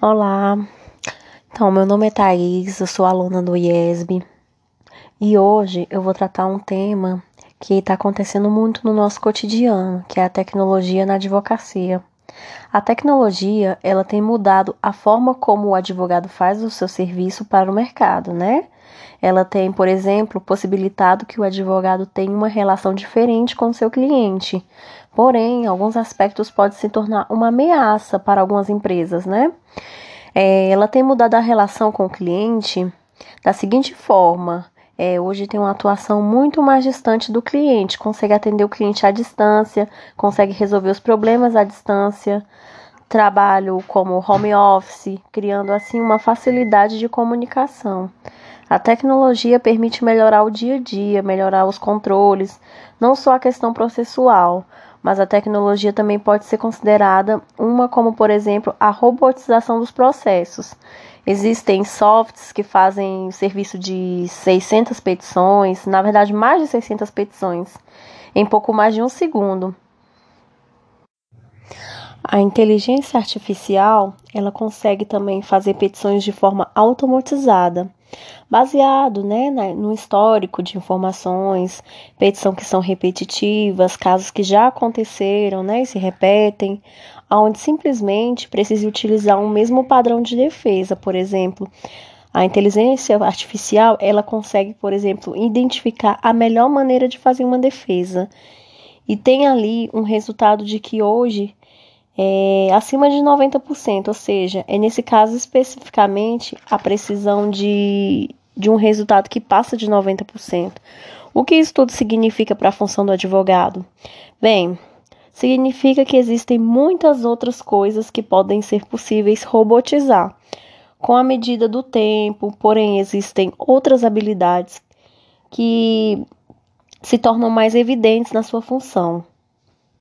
Olá, então meu nome é Thaís, eu sou aluna do IESB e hoje eu vou tratar um tema que está acontecendo muito no nosso cotidiano, que é a tecnologia na advocacia. A tecnologia ela tem mudado a forma como o advogado faz o seu serviço para o mercado, né? Ela tem, por exemplo, possibilitado que o advogado tenha uma relação diferente com seu cliente. Porém, alguns aspectos pode se tornar uma ameaça para algumas empresas, né? É, ela tem mudado a relação com o cliente da seguinte forma: é, hoje tem uma atuação muito mais distante do cliente, consegue atender o cliente à distância, consegue resolver os problemas à distância, trabalho como home office, criando assim uma facilidade de comunicação. A tecnologia permite melhorar o dia a dia, melhorar os controles, não só a questão processual, mas a tecnologia também pode ser considerada uma como, por exemplo, a robotização dos processos. Existem softs que fazem serviço de 600 petições, na verdade mais de 600 petições, em pouco mais de um segundo. A inteligência artificial, ela consegue também fazer petições de forma automatizada, baseado né, no histórico de informações, petição que são repetitivas, casos que já aconteceram né, e se repetem, onde simplesmente precisa utilizar um mesmo padrão de defesa, por exemplo. A inteligência artificial, ela consegue, por exemplo, identificar a melhor maneira de fazer uma defesa. E tem ali um resultado de que hoje é, acima de 90%, ou seja, é nesse caso especificamente a precisão de, de um resultado que passa de 90%. O que isso tudo significa para a função do advogado? Bem, significa que existem muitas outras coisas que podem ser possíveis robotizar. Com a medida do tempo, porém, existem outras habilidades que se tornam mais evidentes na sua função.